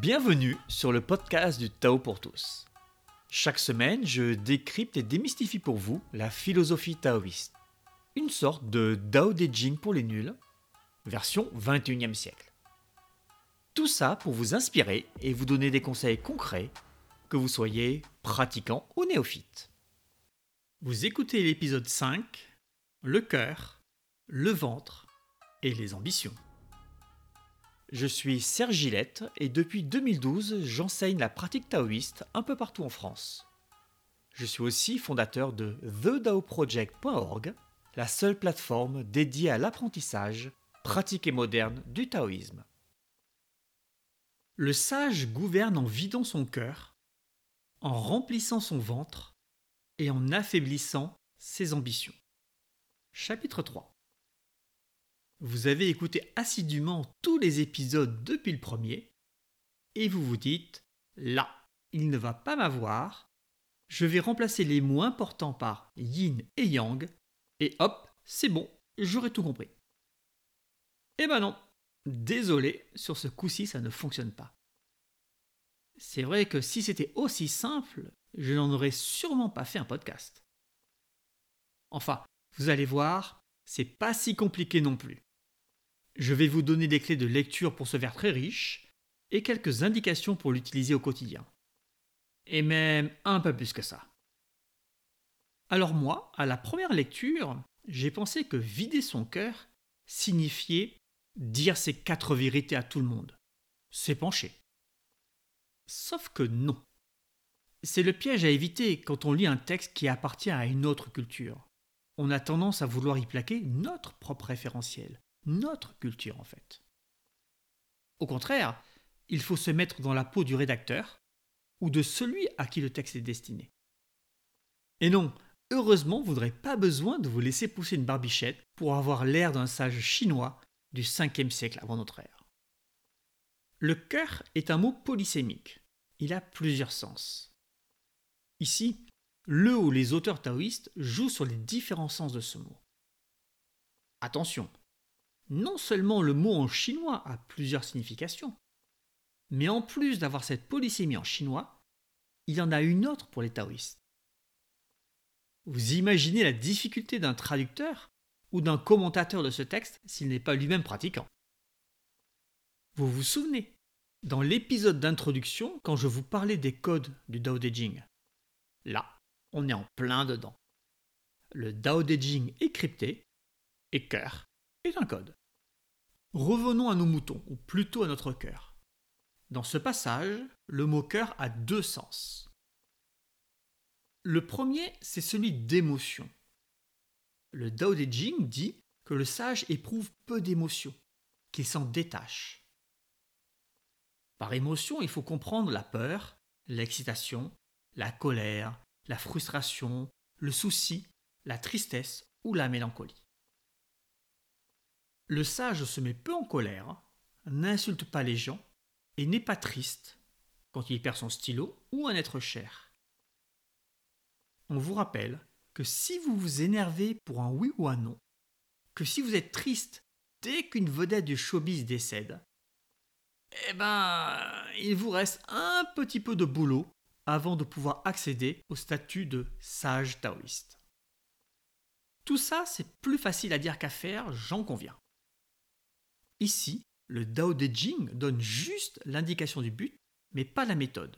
Bienvenue sur le podcast du Tao pour tous. Chaque semaine, je décrypte et démystifie pour vous la philosophie taoïste. Une sorte de Dao De Jing pour les nuls, version 21e siècle. Tout ça pour vous inspirer et vous donner des conseils concrets, que vous soyez pratiquant ou néophyte. Vous écoutez l'épisode 5, le cœur, le ventre et les ambitions. Je suis Serge Gillette et depuis 2012, j'enseigne la pratique taoïste un peu partout en France. Je suis aussi fondateur de TheDaoProject.org, la seule plateforme dédiée à l'apprentissage, pratique et moderne du taoïsme. Le sage gouverne en vidant son cœur, en remplissant son ventre et en affaiblissant ses ambitions. Chapitre 3 vous avez écouté assidûment tous les épisodes depuis le premier, et vous vous dites, là, il ne va pas m'avoir, je vais remplacer les mots importants par yin et yang, et hop, c'est bon, j'aurai tout compris. Eh ben non, désolé, sur ce coup-ci, ça ne fonctionne pas. C'est vrai que si c'était aussi simple, je n'en aurais sûrement pas fait un podcast. Enfin, vous allez voir, c'est pas si compliqué non plus. Je vais vous donner des clés de lecture pour ce verre très riche et quelques indications pour l'utiliser au quotidien. Et même un peu plus que ça. Alors moi, à la première lecture, j'ai pensé que vider son cœur signifiait dire ses quatre vérités à tout le monde, s'épancher. Sauf que non. C'est le piège à éviter quand on lit un texte qui appartient à une autre culture. On a tendance à vouloir y plaquer notre propre référentiel, notre culture en fait. Au contraire, il faut se mettre dans la peau du rédacteur ou de celui à qui le texte est destiné. Et non, heureusement, vous n'aurez pas besoin de vous laisser pousser une barbichette pour avoir l'air d'un sage chinois du 5e siècle avant notre ère. Le cœur est un mot polysémique. Il a plusieurs sens. Ici, le ou les auteurs taoïstes jouent sur les différents sens de ce mot. Attention, non seulement le mot en chinois a plusieurs significations, mais en plus d'avoir cette polysémie en chinois, il y en a une autre pour les taoïstes. Vous imaginez la difficulté d'un traducteur ou d'un commentateur de ce texte s'il n'est pas lui-même pratiquant. Vous vous souvenez, dans l'épisode d'introduction, quand je vous parlais des codes du Dao De Jing, là, on est en plein dedans. Le Dao De Jing est crypté et cœur est un code. Revenons à nos moutons, ou plutôt à notre cœur. Dans ce passage, le mot cœur a deux sens. Le premier, c'est celui d'émotion. Le Dao De Jing dit que le sage éprouve peu d'émotions, qu'il s'en détache. Par émotion, il faut comprendre la peur, l'excitation, la colère, la frustration, le souci, la tristesse ou la mélancolie. Le sage se met peu en colère, n'insulte pas les gens et n'est pas triste quand il perd son stylo ou un être cher. On vous rappelle que si vous vous énervez pour un oui ou un non, que si vous êtes triste dès qu'une vedette du showbiz décède, eh ben, il vous reste un petit peu de boulot avant de pouvoir accéder au statut de sage taoïste. Tout ça, c'est plus facile à dire qu'à faire, j'en conviens. Ici, le Dao De Jing donne juste l'indication du but, mais pas la méthode.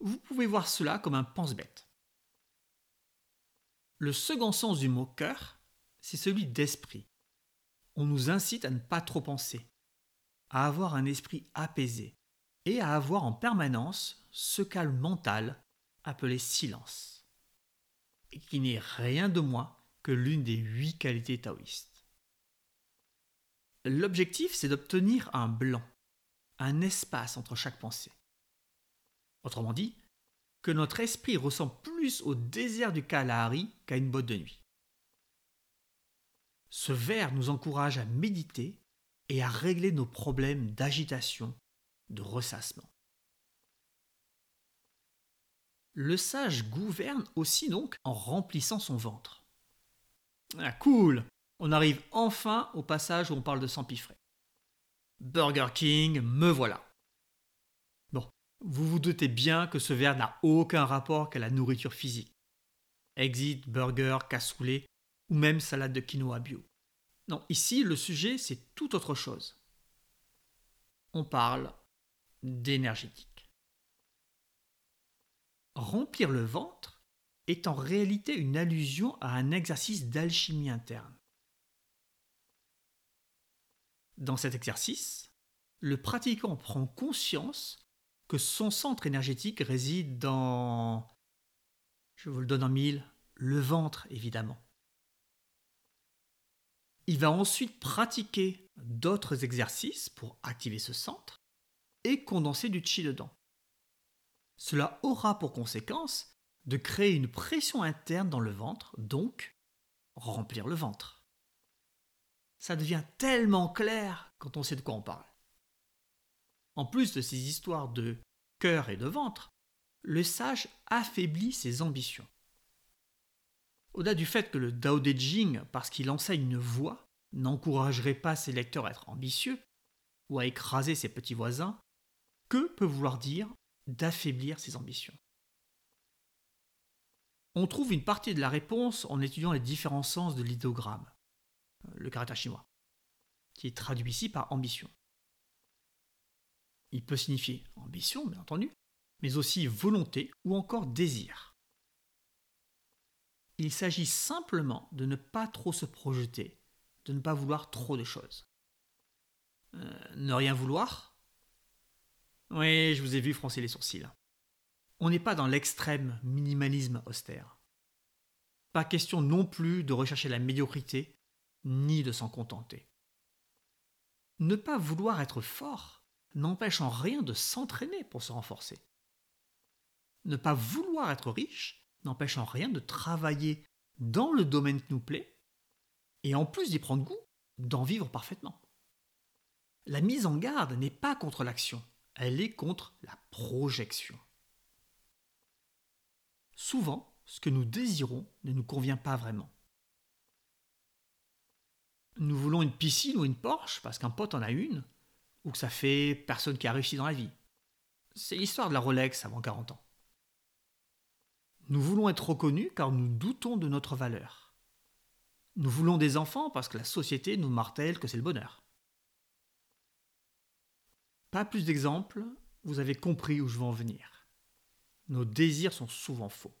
Vous pouvez voir cela comme un pense-bête. Le second sens du mot cœur, c'est celui d'esprit. On nous incite à ne pas trop penser, à avoir un esprit apaisé et à avoir en permanence ce calme mental appelé silence, qui n'est rien de moins que l'une des huit qualités taoïstes. L'objectif, c'est d'obtenir un blanc, un espace entre chaque pensée. Autrement dit, que notre esprit ressemble plus au désert du Kalahari qu'à une botte de nuit. Ce vers nous encourage à méditer et à régler nos problèmes d'agitation, de ressassement. Le sage gouverne aussi donc en remplissant son ventre. Ah cool on arrive enfin au passage où on parle de s'empiffrer. Burger King, me voilà. Vous vous doutez bien que ce verre n'a aucun rapport avec la nourriture physique. Exit, burger, cassoulet ou même salade de quinoa bio. Non, ici le sujet c'est tout autre chose. On parle d'énergétique. Remplir le ventre est en réalité une allusion à un exercice d'alchimie interne. Dans cet exercice, le pratiquant prend conscience que son centre énergétique réside dans, je vous le donne en mille, le ventre évidemment. Il va ensuite pratiquer d'autres exercices pour activer ce centre et condenser du chi dedans. Cela aura pour conséquence de créer une pression interne dans le ventre, donc remplir le ventre. Ça devient tellement clair quand on sait de quoi on parle. En plus de ces histoires de cœur et de ventre, le sage affaiblit ses ambitions. Au-delà du fait que le Dao De Jing, parce qu'il enseigne une voie, n'encouragerait pas ses lecteurs à être ambitieux ou à écraser ses petits voisins, que peut vouloir dire d'affaiblir ses ambitions? On trouve une partie de la réponse en étudiant les différents sens de l'idéogramme, le caractère chinois, qui est traduit ici par ambition. Il peut signifier ambition, bien entendu, mais aussi volonté ou encore désir. Il s'agit simplement de ne pas trop se projeter, de ne pas vouloir trop de choses. Euh, ne rien vouloir Oui, je vous ai vu froncer les sourcils. On n'est pas dans l'extrême minimalisme austère. Pas question non plus de rechercher la médiocrité, ni de s'en contenter. Ne pas vouloir être fort n'empêche en rien de s'entraîner pour se renforcer. Ne pas vouloir être riche n'empêche en rien de travailler dans le domaine qui nous plaît, et en plus d'y prendre goût, d'en vivre parfaitement. La mise en garde n'est pas contre l'action, elle est contre la projection. Souvent, ce que nous désirons ne nous convient pas vraiment. Nous voulons une piscine ou une Porsche parce qu'un pote en a une, ou que ça fait personne qui a réussi dans la vie. C'est l'histoire de la Rolex avant 40 ans. Nous voulons être reconnus car nous doutons de notre valeur. Nous voulons des enfants parce que la société nous martèle que c'est le bonheur. Pas plus d'exemples, vous avez compris où je veux en venir. Nos désirs sont souvent faux.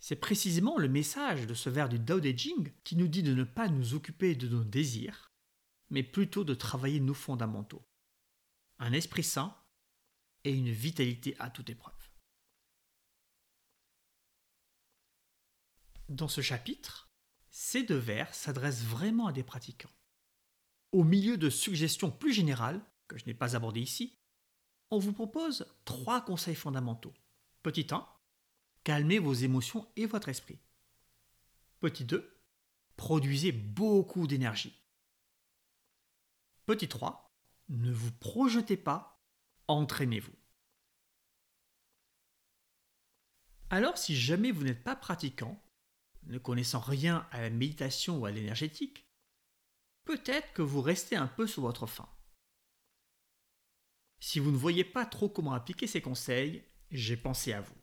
C'est précisément le message de ce vers du Dao De Jing qui nous dit de ne pas nous occuper de nos désirs, mais plutôt de travailler nos fondamentaux. Un esprit sain et une vitalité à toute épreuve. Dans ce chapitre, ces deux vers s'adressent vraiment à des pratiquants. Au milieu de suggestions plus générales, que je n'ai pas abordées ici, on vous propose trois conseils fondamentaux. Petit 1, calmez vos émotions et votre esprit. Petit 2, produisez beaucoup d'énergie. Petit 3, ne vous projetez pas, entraînez-vous. Alors si jamais vous n'êtes pas pratiquant, ne connaissant rien à la méditation ou à l'énergétique, peut-être que vous restez un peu sur votre faim. Si vous ne voyez pas trop comment appliquer ces conseils, j'ai pensé à vous.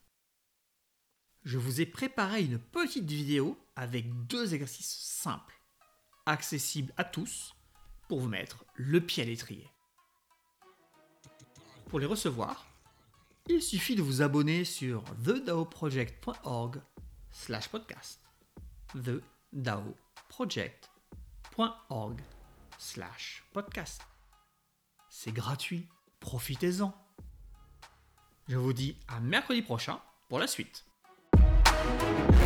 Je vous ai préparé une petite vidéo avec deux exercices simples, accessibles à tous, pour vous mettre le pied à l'étrier. Pour les recevoir, il suffit de vous abonner sur thedaoproject.org slash podcast thedaoproject.org slash podcast. C'est gratuit, profitez-en. Je vous dis à mercredi prochain pour la suite. Thank you.